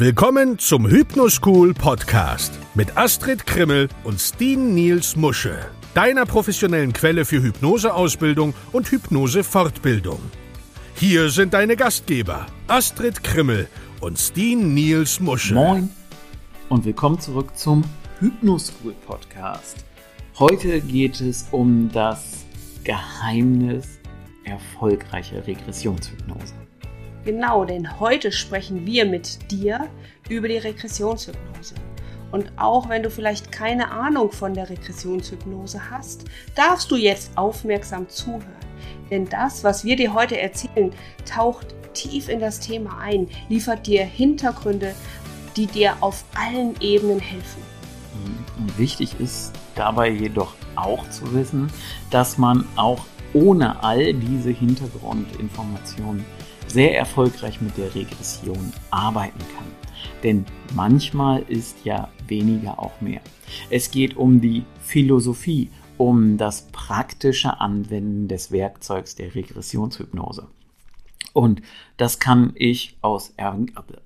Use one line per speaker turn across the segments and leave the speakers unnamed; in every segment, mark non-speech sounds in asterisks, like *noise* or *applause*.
Willkommen zum Hypnoschool Podcast mit Astrid Krimmel und Steen Niels Musche, deiner professionellen Quelle für Hypnoseausbildung und Hypnosefortbildung. Hier sind deine Gastgeber Astrid Krimmel und Steen Niels Musche.
Moin und willkommen zurück zum Hypnoschool Podcast. Heute geht es um das Geheimnis erfolgreicher Regressionshypnose.
Genau, denn heute sprechen wir mit dir über die Regressionshypnose. Und auch wenn du vielleicht keine Ahnung von der Regressionshypnose hast, darfst du jetzt aufmerksam zuhören. Denn das, was wir dir heute erzählen, taucht tief in das Thema ein, liefert dir Hintergründe, die dir auf allen Ebenen helfen.
Wichtig ist dabei jedoch auch zu wissen, dass man auch ohne all diese Hintergrundinformationen sehr erfolgreich mit der Regression arbeiten kann. Denn manchmal ist ja weniger auch mehr. Es geht um die Philosophie, um das praktische Anwenden des Werkzeugs der Regressionshypnose. Und das kann ich aus,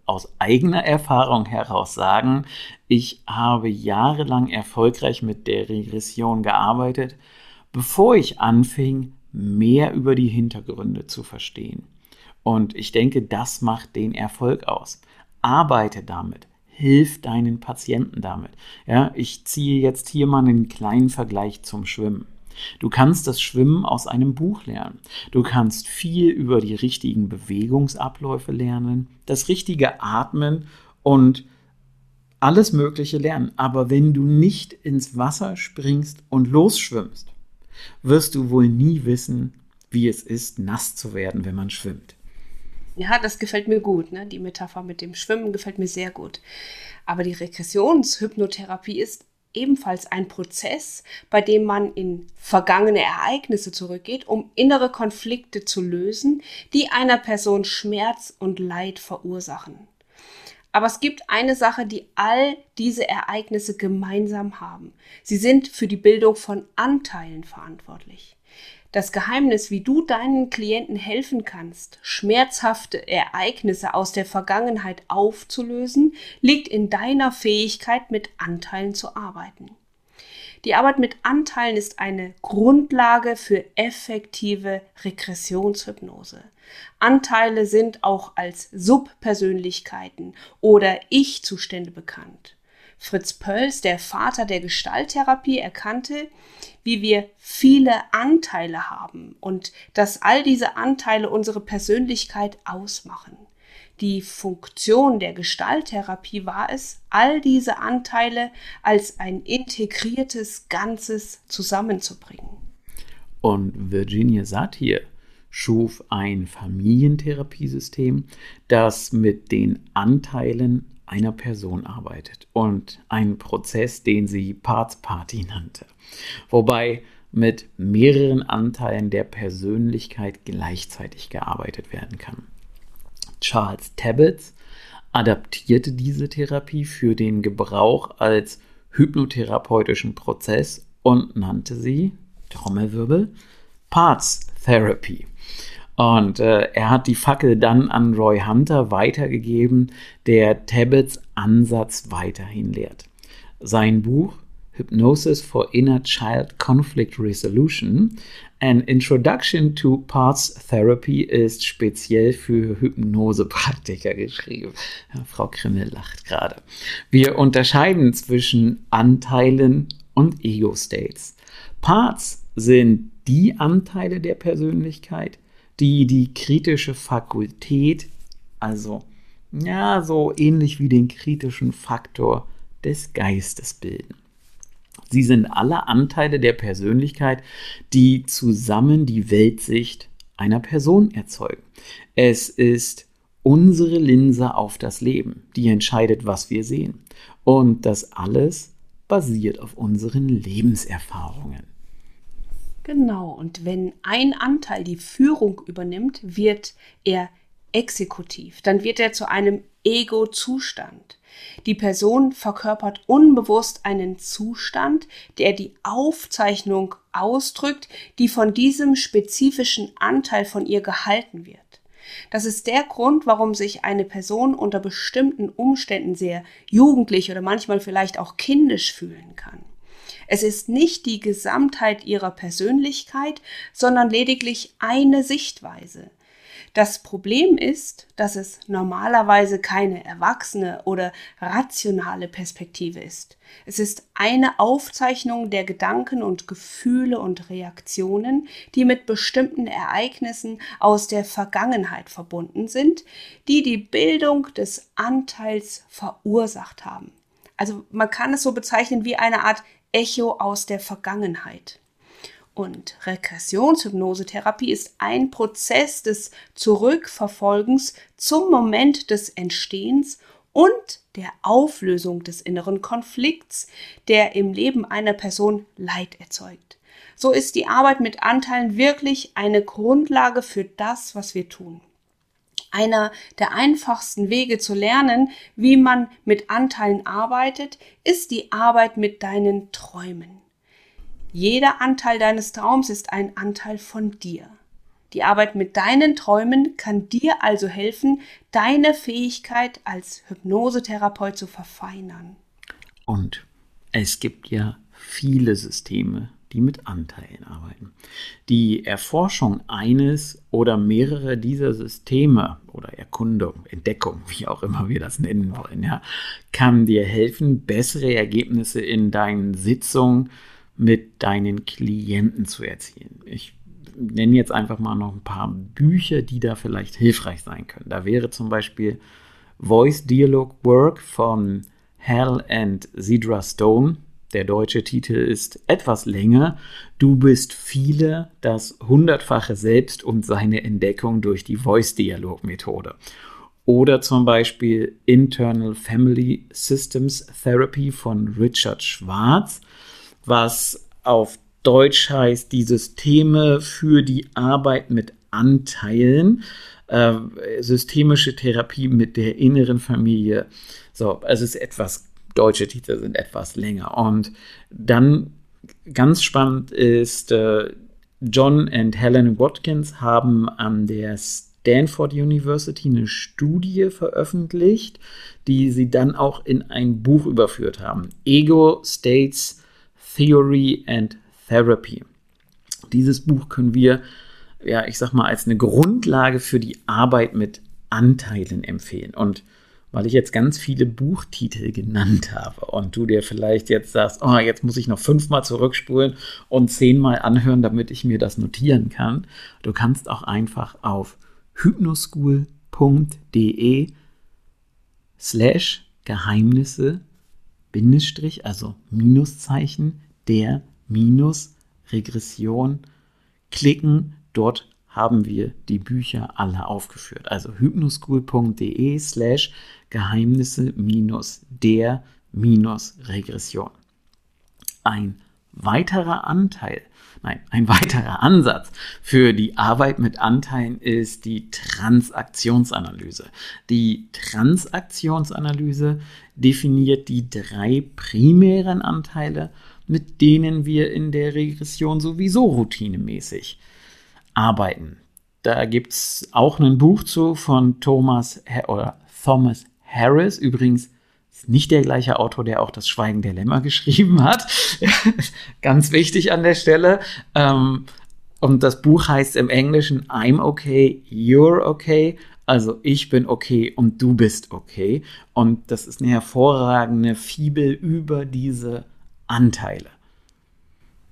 aus, eigener Erfahrung heraus sagen. Ich habe jahrelang erfolgreich mit der Regression gearbeitet, bevor ich anfing, mehr über die Hintergründe zu verstehen. Und ich denke, das macht den Erfolg aus. Arbeite damit. Hilf deinen Patienten damit. Ja, ich ziehe jetzt hier mal einen kleinen Vergleich zum Schwimmen. Du kannst das Schwimmen aus einem Buch lernen. Du kannst viel über die richtigen Bewegungsabläufe lernen, das richtige Atmen und alles Mögliche lernen. Aber wenn du nicht ins Wasser springst und losschwimmst, wirst du wohl nie wissen, wie es ist, nass zu werden, wenn man schwimmt.
Ja, das gefällt mir gut. Ne? Die Metapher mit dem Schwimmen gefällt mir sehr gut. Aber die Regressionshypnotherapie ist ebenfalls ein Prozess, bei dem man in vergangene Ereignisse zurückgeht, um innere Konflikte zu lösen, die einer Person Schmerz und Leid verursachen. Aber es gibt eine Sache, die all diese Ereignisse gemeinsam haben. Sie sind für die Bildung von Anteilen verantwortlich. Das Geheimnis, wie du deinen Klienten helfen kannst, schmerzhafte Ereignisse aus der Vergangenheit aufzulösen, liegt in deiner Fähigkeit, mit Anteilen zu arbeiten. Die Arbeit mit Anteilen ist eine Grundlage für effektive Regressionshypnose. Anteile sind auch als Subpersönlichkeiten oder Ich-Zustände bekannt. Fritz Pölz, der Vater der Gestalttherapie, erkannte, wie wir viele Anteile haben und dass all diese Anteile unsere Persönlichkeit ausmachen. Die Funktion der Gestalttherapie war es, all diese Anteile als ein integriertes Ganzes zusammenzubringen.
Und Virginia Satir schuf ein Familientherapiesystem, das mit den Anteilen einer Person arbeitet und einen Prozess, den sie Parts Party nannte, wobei mit mehreren Anteilen der Persönlichkeit gleichzeitig gearbeitet werden kann. Charles Tabbets adaptierte diese Therapie für den Gebrauch als hypnotherapeutischen Prozess und nannte sie, Trommelwirbel, Parts Therapy. Und äh, er hat die Fackel dann an Roy Hunter weitergegeben, der Tabbets Ansatz weiterhin lehrt. Sein Buch Hypnosis for Inner Child Conflict Resolution, An Introduction to Parts Therapy ist speziell für Hypnosepraktiker geschrieben. Ja, Frau Krimmel lacht gerade. Wir unterscheiden zwischen Anteilen und Ego-States. Parts sind die Anteile der Persönlichkeit, die die kritische Fakultät, also ja, so ähnlich wie den kritischen Faktor des Geistes bilden. Sie sind alle Anteile der Persönlichkeit, die zusammen die Weltsicht einer Person erzeugen. Es ist unsere Linse auf das Leben, die entscheidet, was wir sehen. Und das alles basiert auf unseren Lebenserfahrungen.
Genau, und wenn ein Anteil die Führung übernimmt, wird er exekutiv, dann wird er zu einem Ego-Zustand. Die Person verkörpert unbewusst einen Zustand, der die Aufzeichnung ausdrückt, die von diesem spezifischen Anteil von ihr gehalten wird. Das ist der Grund, warum sich eine Person unter bestimmten Umständen sehr jugendlich oder manchmal vielleicht auch kindisch fühlen kann. Es ist nicht die Gesamtheit ihrer Persönlichkeit, sondern lediglich eine Sichtweise. Das Problem ist, dass es normalerweise keine erwachsene oder rationale Perspektive ist. Es ist eine Aufzeichnung der Gedanken und Gefühle und Reaktionen, die mit bestimmten Ereignissen aus der Vergangenheit verbunden sind, die die Bildung des Anteils verursacht haben. Also man kann es so bezeichnen wie eine Art Echo aus der Vergangenheit. Und Regressionshypnosetherapie ist ein Prozess des Zurückverfolgens zum Moment des Entstehens und der Auflösung des inneren Konflikts, der im Leben einer Person Leid erzeugt. So ist die Arbeit mit Anteilen wirklich eine Grundlage für das, was wir tun. Einer der einfachsten Wege zu lernen, wie man mit Anteilen arbeitet, ist die Arbeit mit deinen Träumen. Jeder Anteil deines Traums ist ein Anteil von dir. Die Arbeit mit deinen Träumen kann dir also helfen, deine Fähigkeit als Hypnosetherapeut zu verfeinern.
Und es gibt ja viele Systeme, die mit Anteilen arbeiten. Die Erforschung eines oder mehrere dieser Systeme oder Erkundung, Entdeckung, wie auch immer wir das nennen wollen, ja, kann dir helfen, bessere Ergebnisse in deinen Sitzungen mit deinen Klienten zu erzielen. Ich nenne jetzt einfach mal noch ein paar Bücher, die da vielleicht hilfreich sein können. Da wäre zum Beispiel Voice Dialogue Work von Hal and Zedra Stone. Der deutsche Titel ist etwas länger. Du bist viele, das hundertfache Selbst und seine Entdeckung durch die Voice-Dialog-Methode. Oder zum Beispiel Internal Family Systems Therapy von Richard Schwarz, was auf Deutsch heißt die Systeme für die Arbeit mit Anteilen, äh, systemische Therapie mit der inneren Familie. So, es ist etwas deutsche Titel sind etwas länger. Und dann ganz spannend ist, äh, John und Helen Watkins haben an der Stanford University eine Studie veröffentlicht, die sie dann auch in ein Buch überführt haben. Ego States Theory and Therapy. Dieses Buch können wir, ja, ich sag mal, als eine Grundlage für die Arbeit mit Anteilen empfehlen. Und weil ich jetzt ganz viele Buchtitel genannt habe und du dir vielleicht jetzt sagst, oh, jetzt muss ich noch fünfmal zurückspulen und zehnmal anhören, damit ich mir das notieren kann. Du kannst auch einfach auf hypnoschool.de slash Geheimnisse Bindestrich, also Minuszeichen, der Minus Regression klicken. Dort haben wir die Bücher alle aufgeführt. Also hypnoschool.de slash Geheimnisse minus der minus Regression. Ein weiterer Anteil, nein, ein weiterer Ansatz für die Arbeit mit Anteilen ist die Transaktionsanalyse. Die Transaktionsanalyse definiert die drei primären Anteile, mit denen wir in der Regression sowieso routinemäßig arbeiten. Da gibt es auch ein Buch zu von Thomas oder Thomas Harris, übrigens nicht der gleiche Autor, der auch das Schweigen der Lämmer *laughs* geschrieben hat. *laughs* Ganz wichtig an der Stelle. Ähm, und das Buch heißt im Englischen I'm okay, you're okay. Also ich bin okay und du bist okay. Und das ist eine hervorragende Fibel über diese Anteile.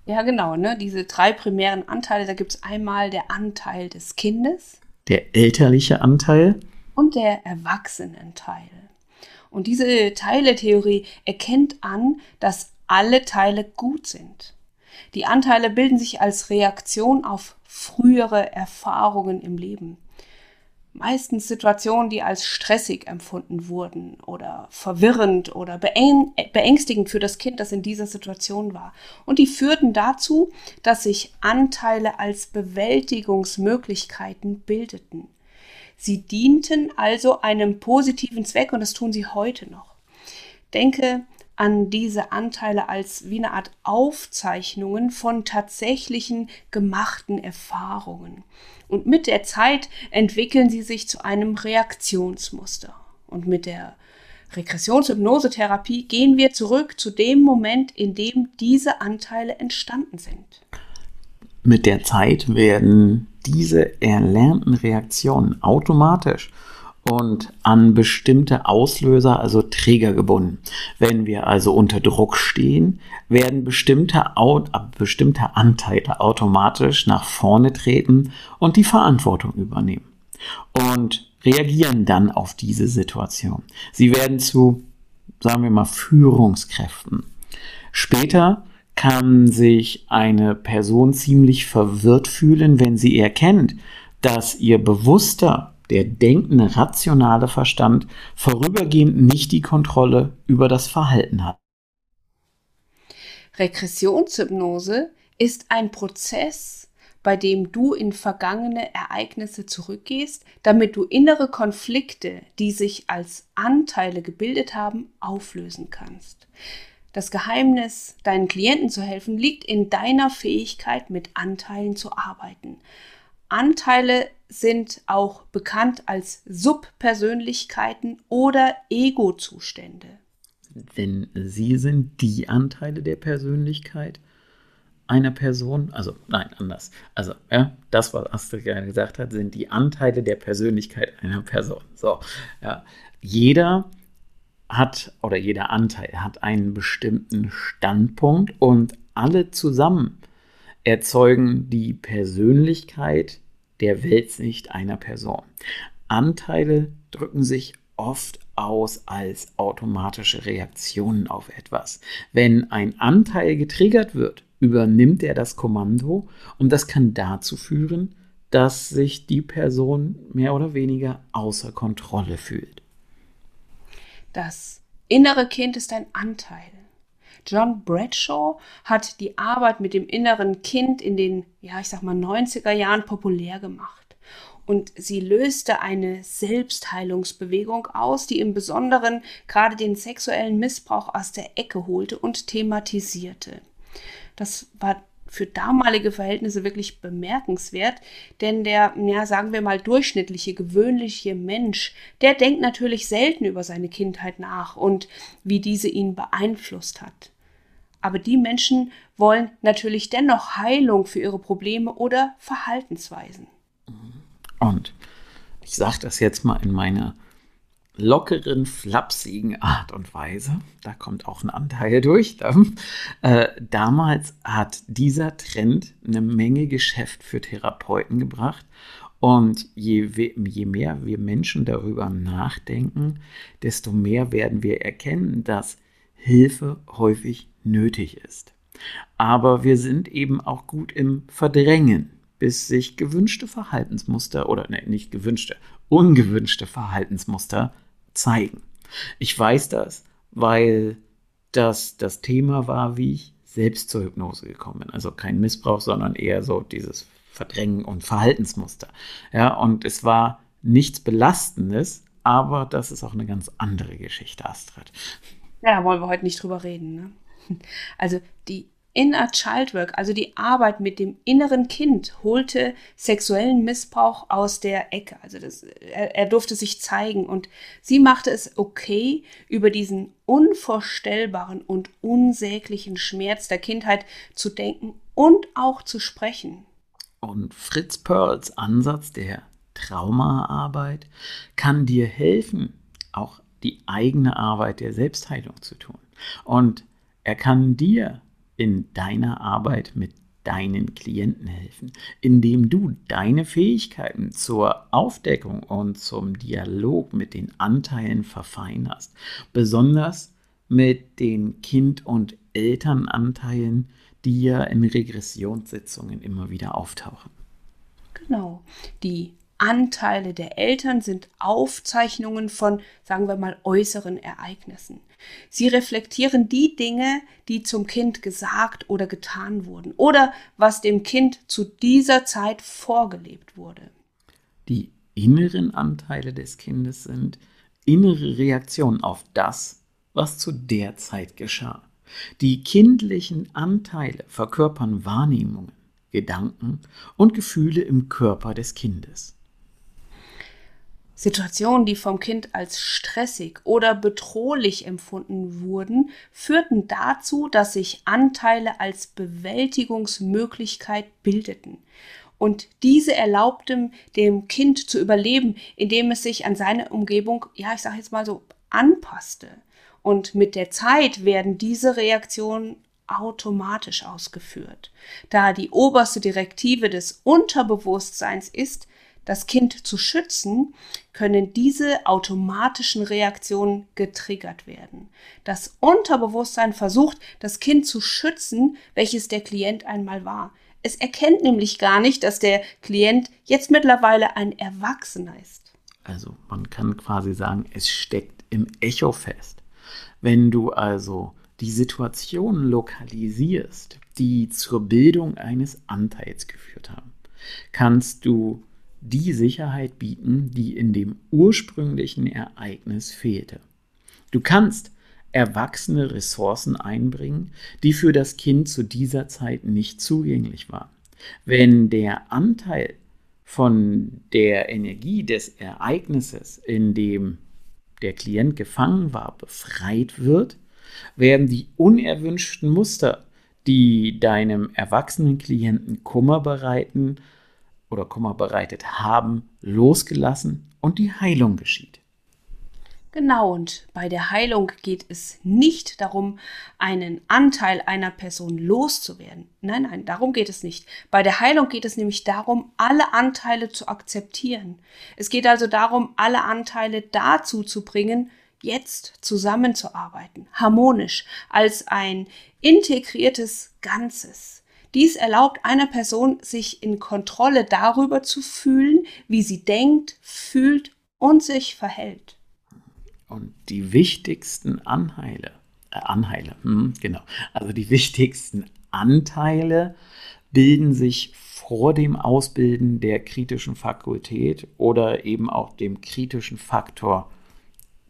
Ja, genau, ne? Diese drei primären Anteile, da gibt es einmal der Anteil des Kindes.
Der elterliche Anteil.
Und der Erwachsenenteil. Und diese Teiletheorie erkennt an, dass alle Teile gut sind. Die Anteile bilden sich als Reaktion auf frühere Erfahrungen im Leben meistens Situationen, die als stressig empfunden wurden oder verwirrend oder beängstigend für das Kind, das in dieser Situation war. Und die führten dazu, dass sich Anteile als Bewältigungsmöglichkeiten bildeten. Sie dienten also einem positiven Zweck und das tun sie heute noch. Denke an diese Anteile als wie eine Art Aufzeichnungen von tatsächlichen gemachten Erfahrungen. Und mit der Zeit entwickeln sie sich zu einem Reaktionsmuster. Und mit der Regressionshypnosetherapie gehen wir zurück zu dem Moment, in dem diese Anteile entstanden sind.
Mit der Zeit werden diese erlernten Reaktionen automatisch und an bestimmte Auslöser, also Träger gebunden. Wenn wir also unter Druck stehen, werden bestimmte, bestimmte Anteile automatisch nach vorne treten und die Verantwortung übernehmen und reagieren dann auf diese Situation. Sie werden zu, sagen wir mal, Führungskräften. Später kann sich eine Person ziemlich verwirrt fühlen, wenn sie erkennt, dass ihr bewusster der denkende, rationale Verstand vorübergehend nicht die Kontrolle über das Verhalten hat.
Regressionshypnose ist ein Prozess, bei dem du in vergangene Ereignisse zurückgehst, damit du innere Konflikte, die sich als Anteile gebildet haben, auflösen kannst. Das Geheimnis, deinen Klienten zu helfen, liegt in deiner Fähigkeit, mit Anteilen zu arbeiten. Anteile sind auch bekannt als Subpersönlichkeiten oder Ego-Zustände.
Wenn sie sind die Anteile der Persönlichkeit einer Person, also nein, anders. Also, ja, das, was Astrid gerade gesagt hat, sind die Anteile der Persönlichkeit einer Person. So, ja. Jeder hat oder jeder Anteil hat einen bestimmten Standpunkt und alle zusammen erzeugen die Persönlichkeit der Weltsicht einer Person. Anteile drücken sich oft aus als automatische Reaktionen auf etwas. Wenn ein Anteil getriggert wird, übernimmt er das Kommando und das kann dazu führen, dass sich die Person mehr oder weniger außer Kontrolle fühlt.
Das innere Kind ist ein Anteil. John Bradshaw hat die Arbeit mit dem inneren Kind in den, ja, ich sag mal, 90er Jahren populär gemacht. Und sie löste eine Selbstheilungsbewegung aus, die im Besonderen gerade den sexuellen Missbrauch aus der Ecke holte und thematisierte. Das war für damalige Verhältnisse wirklich bemerkenswert, denn der, ja, sagen wir mal, durchschnittliche, gewöhnliche Mensch, der denkt natürlich selten über seine Kindheit nach und wie diese ihn beeinflusst hat. Aber die Menschen wollen natürlich dennoch Heilung für ihre Probleme oder Verhaltensweisen.
Und ich sage das jetzt mal in meiner lockeren, flapsigen Art und Weise. Da kommt auch ein Anteil durch. Äh, damals hat dieser Trend eine Menge Geschäft für Therapeuten gebracht. Und je, je mehr wir Menschen darüber nachdenken, desto mehr werden wir erkennen, dass Hilfe häufig nötig ist. Aber wir sind eben auch gut im Verdrängen, bis sich gewünschte Verhaltensmuster oder ne, nicht gewünschte, ungewünschte Verhaltensmuster zeigen. Ich weiß das, weil das das Thema war, wie ich selbst zur Hypnose gekommen bin. Also kein Missbrauch, sondern eher so dieses Verdrängen und Verhaltensmuster. Ja, und es war nichts Belastendes, aber das ist auch eine ganz andere Geschichte, Astrid.
Ja, da wollen wir heute nicht drüber reden. Ne? Also die Inner Child Work, also die Arbeit mit dem inneren Kind, holte sexuellen Missbrauch aus der Ecke. Also das, er, er durfte sich zeigen und sie machte es okay, über diesen unvorstellbaren und unsäglichen Schmerz der Kindheit zu denken und auch zu sprechen.
Und Fritz Perls Ansatz der Traumaarbeit kann dir helfen, auch die eigene Arbeit der Selbstheilung zu tun. Und er kann dir in deiner Arbeit mit deinen Klienten helfen, indem du deine Fähigkeiten zur Aufdeckung und zum Dialog mit den Anteilen verfeinerst, besonders mit den Kind- und Elternanteilen, die ja in Regressionssitzungen immer wieder auftauchen.
Genau, die Anteile der Eltern sind Aufzeichnungen von, sagen wir mal, äußeren Ereignissen. Sie reflektieren die Dinge, die zum Kind gesagt oder getan wurden oder was dem Kind zu dieser Zeit vorgelebt wurde.
Die inneren Anteile des Kindes sind innere Reaktionen auf das, was zu der Zeit geschah. Die kindlichen Anteile verkörpern Wahrnehmungen, Gedanken und Gefühle im Körper des Kindes.
Situationen, die vom Kind als stressig oder bedrohlich empfunden wurden, führten dazu, dass sich Anteile als Bewältigungsmöglichkeit bildeten. Und diese erlaubten dem Kind zu überleben, indem es sich an seine Umgebung, ja, ich sage jetzt mal so, anpasste. Und mit der Zeit werden diese Reaktionen automatisch ausgeführt, da die oberste Direktive des Unterbewusstseins ist, das Kind zu schützen, können diese automatischen Reaktionen getriggert werden. Das Unterbewusstsein versucht, das Kind zu schützen, welches der Klient einmal war. Es erkennt nämlich gar nicht, dass der Klient jetzt mittlerweile ein Erwachsener ist.
Also man kann quasi sagen, es steckt im Echo fest. Wenn du also die Situation lokalisierst, die zur Bildung eines Anteils geführt haben, kannst du die Sicherheit bieten, die in dem ursprünglichen Ereignis fehlte. Du kannst erwachsene Ressourcen einbringen, die für das Kind zu dieser Zeit nicht zugänglich waren. Wenn der Anteil von der Energie des Ereignisses, in dem der Klient gefangen war, befreit wird, werden die unerwünschten Muster, die deinem erwachsenen Klienten Kummer bereiten, oder Kummer bereitet haben, losgelassen und die Heilung geschieht.
Genau, und bei der Heilung geht es nicht darum, einen Anteil einer Person loszuwerden. Nein, nein, darum geht es nicht. Bei der Heilung geht es nämlich darum, alle Anteile zu akzeptieren. Es geht also darum, alle Anteile dazu zu bringen, jetzt zusammenzuarbeiten, harmonisch, als ein integriertes Ganzes. Dies erlaubt einer Person, sich in Kontrolle darüber zu fühlen, wie sie denkt, fühlt und sich verhält.
Und die wichtigsten Anheile, äh, Anheile, hm, genau, also die wichtigsten Anteile bilden sich vor dem Ausbilden der kritischen Fakultät oder eben auch dem kritischen Faktor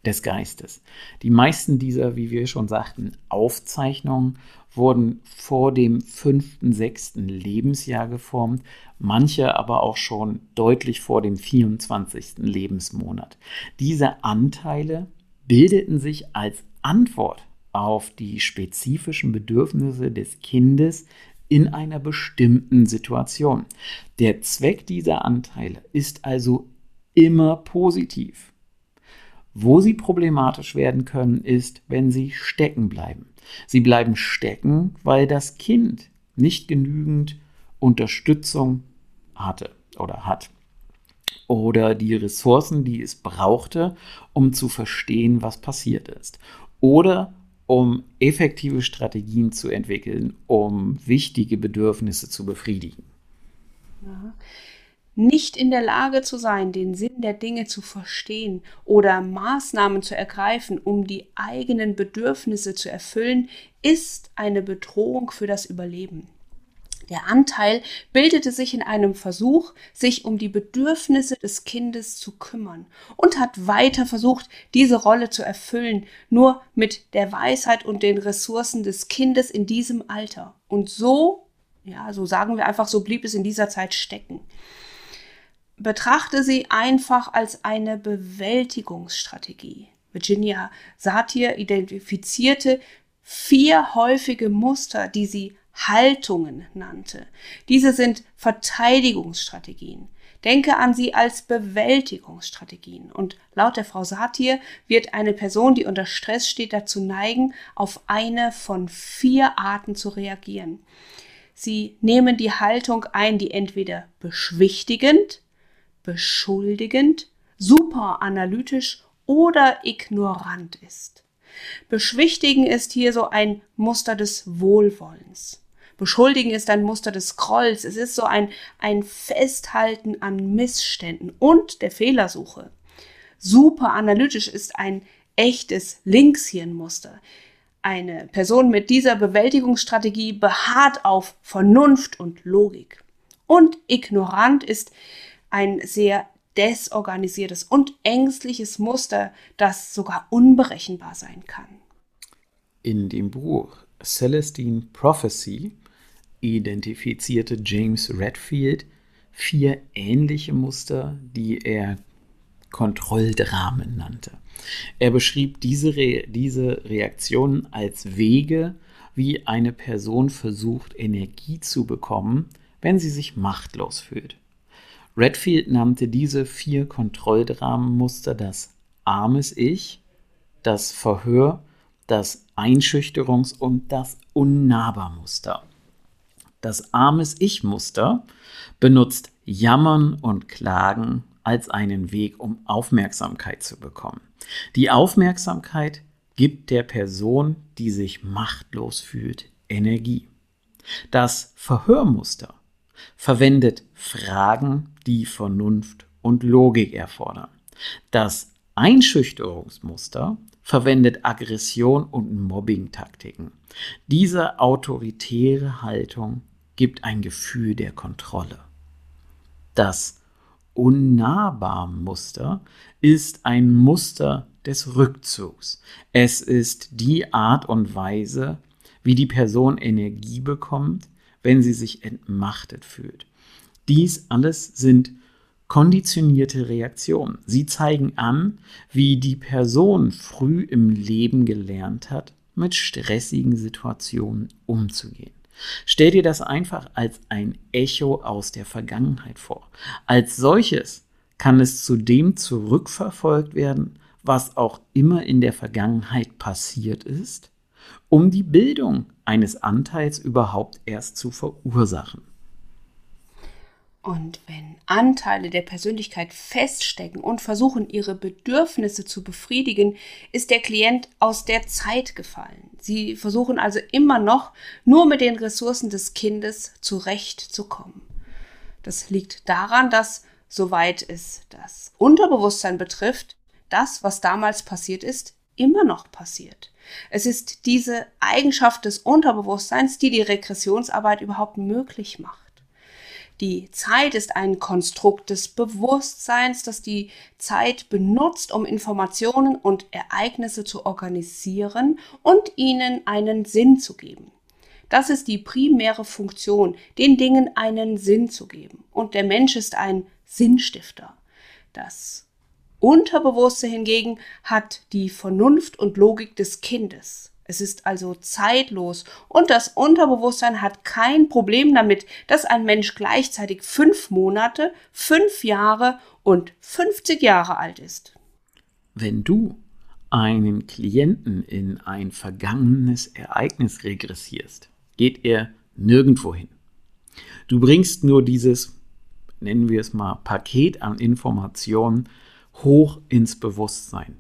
des Geistes. Die meisten dieser, wie wir schon sagten, Aufzeichnungen wurden vor dem fünften, sechsten Lebensjahr geformt, manche aber auch schon deutlich vor dem 24. Lebensmonat. Diese Anteile bildeten sich als Antwort auf die spezifischen Bedürfnisse des Kindes in einer bestimmten Situation. Der Zweck dieser Anteile ist also immer positiv. Wo sie problematisch werden können, ist, wenn sie stecken bleiben. Sie bleiben stecken, weil das Kind nicht genügend Unterstützung hatte oder hat. Oder die Ressourcen, die es brauchte, um zu verstehen, was passiert ist. Oder um effektive Strategien zu entwickeln, um wichtige Bedürfnisse zu befriedigen.
Ja nicht in der Lage zu sein, den Sinn der Dinge zu verstehen oder Maßnahmen zu ergreifen, um die eigenen Bedürfnisse zu erfüllen, ist eine Bedrohung für das Überleben. Der Anteil bildete sich in einem Versuch, sich um die Bedürfnisse des Kindes zu kümmern und hat weiter versucht, diese Rolle zu erfüllen, nur mit der Weisheit und den Ressourcen des Kindes in diesem Alter. Und so, ja, so sagen wir einfach, so blieb es in dieser Zeit stecken betrachte sie einfach als eine Bewältigungsstrategie. Virginia Satir identifizierte vier häufige Muster, die sie Haltungen nannte. Diese sind Verteidigungsstrategien. Denke an sie als Bewältigungsstrategien. Und laut der Frau Satir wird eine Person, die unter Stress steht, dazu neigen, auf eine von vier Arten zu reagieren. Sie nehmen die Haltung ein, die entweder beschwichtigend, beschuldigend, superanalytisch oder ignorant ist. Beschwichtigen ist hier so ein Muster des Wohlwollens. Beschuldigen ist ein Muster des Grolls. Es ist so ein, ein Festhalten an Missständen und der Fehlersuche. Superanalytisch ist ein echtes Linkshirnmuster. Eine Person mit dieser Bewältigungsstrategie beharrt auf Vernunft und Logik. Und ignorant ist ein sehr desorganisiertes und ängstliches Muster, das sogar unberechenbar sein kann.
In dem Buch Celestine Prophecy identifizierte James Redfield vier ähnliche Muster, die er Kontrolldramen nannte. Er beschrieb diese, Re diese Reaktionen als Wege, wie eine Person versucht, Energie zu bekommen, wenn sie sich machtlos fühlt. Redfield nannte diese vier Kontrolldramenmuster das armes Ich, das Verhör, das Einschüchterungs- und das Unnahbarmuster. Das armes Ich-Muster benutzt Jammern und Klagen als einen Weg, um Aufmerksamkeit zu bekommen. Die Aufmerksamkeit gibt der Person, die sich machtlos fühlt, Energie. Das Verhörmuster verwendet Fragen, die Vernunft und Logik erfordern. Das Einschüchterungsmuster verwendet Aggression und Mobbing-Taktiken. Diese autoritäre Haltung gibt ein Gefühl der Kontrolle. Das Unnahbar-Muster ist ein Muster des Rückzugs. Es ist die Art und Weise, wie die Person Energie bekommt, wenn sie sich entmachtet fühlt. Dies alles sind konditionierte Reaktionen. Sie zeigen an, wie die Person früh im Leben gelernt hat, mit stressigen Situationen umzugehen. Stell dir das einfach als ein Echo aus der Vergangenheit vor. Als solches kann es zudem zurückverfolgt werden, was auch immer in der Vergangenheit passiert ist, um die Bildung eines Anteils überhaupt erst zu verursachen.
Und wenn Anteile der Persönlichkeit feststecken und versuchen, ihre Bedürfnisse zu befriedigen, ist der Klient aus der Zeit gefallen. Sie versuchen also immer noch nur mit den Ressourcen des Kindes zurechtzukommen. Das liegt daran, dass, soweit es das Unterbewusstsein betrifft, das, was damals passiert ist, immer noch passiert. Es ist diese Eigenschaft des Unterbewusstseins, die die Regressionsarbeit überhaupt möglich macht. Die Zeit ist ein Konstrukt des Bewusstseins, das die Zeit benutzt, um Informationen und Ereignisse zu organisieren und ihnen einen Sinn zu geben. Das ist die primäre Funktion, den Dingen einen Sinn zu geben. Und der Mensch ist ein Sinnstifter. Das Unterbewusste hingegen hat die Vernunft und Logik des Kindes. Es ist also zeitlos und das Unterbewusstsein hat kein Problem damit, dass ein Mensch gleichzeitig fünf Monate, fünf Jahre und 50 Jahre alt ist.
Wenn du einen Klienten in ein vergangenes Ereignis regressierst, geht er nirgendwo hin. Du bringst nur dieses, nennen wir es mal, Paket an Informationen hoch ins Bewusstsein.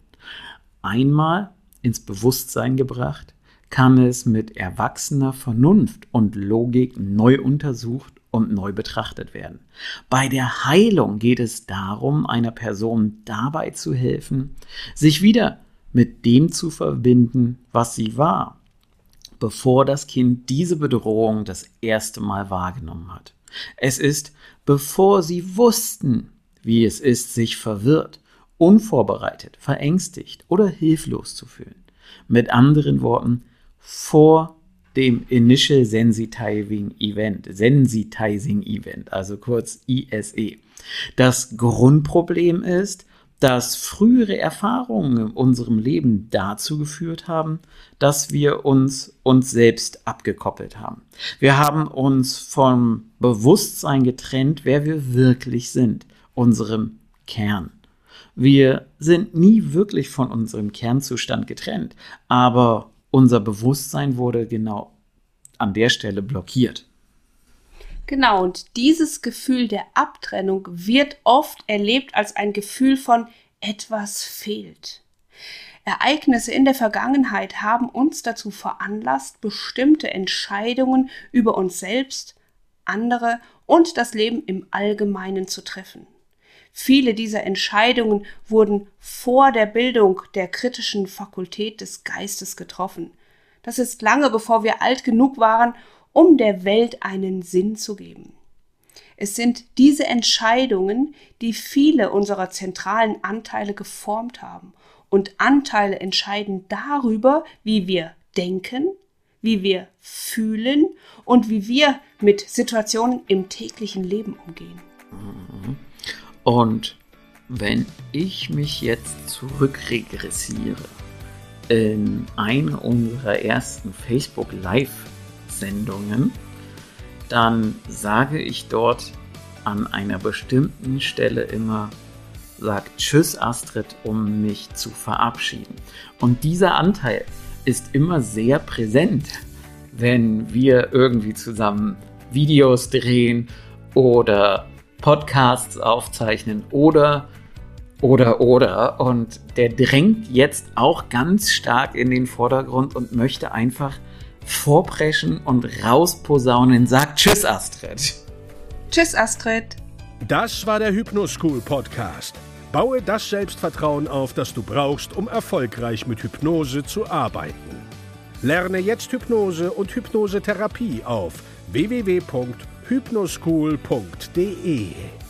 Einmal ins Bewusstsein gebracht, kann es mit erwachsener Vernunft und Logik neu untersucht und neu betrachtet werden. Bei der Heilung geht es darum, einer Person dabei zu helfen, sich wieder mit dem zu verbinden, was sie war, bevor das Kind diese Bedrohung das erste Mal wahrgenommen hat. Es ist, bevor sie wussten, wie es ist, sich verwirrt unvorbereitet, verängstigt oder hilflos zu fühlen. Mit anderen Worten, vor dem Initial Sensitizing Event, Sensitizing Event, also kurz ISE. Das Grundproblem ist, dass frühere Erfahrungen in unserem Leben dazu geführt haben, dass wir uns uns selbst abgekoppelt haben. Wir haben uns vom Bewusstsein getrennt, wer wir wirklich sind, unserem Kern. Wir sind nie wirklich von unserem Kernzustand getrennt, aber unser Bewusstsein wurde genau an der Stelle blockiert.
Genau, und dieses Gefühl der Abtrennung wird oft erlebt als ein Gefühl von etwas fehlt. Ereignisse in der Vergangenheit haben uns dazu veranlasst, bestimmte Entscheidungen über uns selbst, andere und das Leben im Allgemeinen zu treffen. Viele dieser Entscheidungen wurden vor der Bildung der kritischen Fakultät des Geistes getroffen. Das ist lange bevor wir alt genug waren, um der Welt einen Sinn zu geben. Es sind diese Entscheidungen, die viele unserer zentralen Anteile geformt haben. Und Anteile entscheiden darüber, wie wir denken, wie wir fühlen und wie wir mit Situationen im täglichen Leben umgehen.
Und wenn ich mich jetzt zurückregressiere in eine unserer ersten Facebook Live-Sendungen, dann sage ich dort an einer bestimmten Stelle immer, sagt Tschüss Astrid, um mich zu verabschieden. Und dieser Anteil ist immer sehr präsent, wenn wir irgendwie zusammen Videos drehen oder Podcasts aufzeichnen oder oder oder und der drängt jetzt auch ganz stark in den Vordergrund und möchte einfach vorpreschen und rausposaunen, sagt Tschüss Astrid.
Tschüss Astrid.
Das war der Hypnoschool Podcast. Baue das Selbstvertrauen auf, das du brauchst, um erfolgreich mit Hypnose zu arbeiten. Lerne jetzt Hypnose und Hypnosetherapie auf www.hypnoschool.de.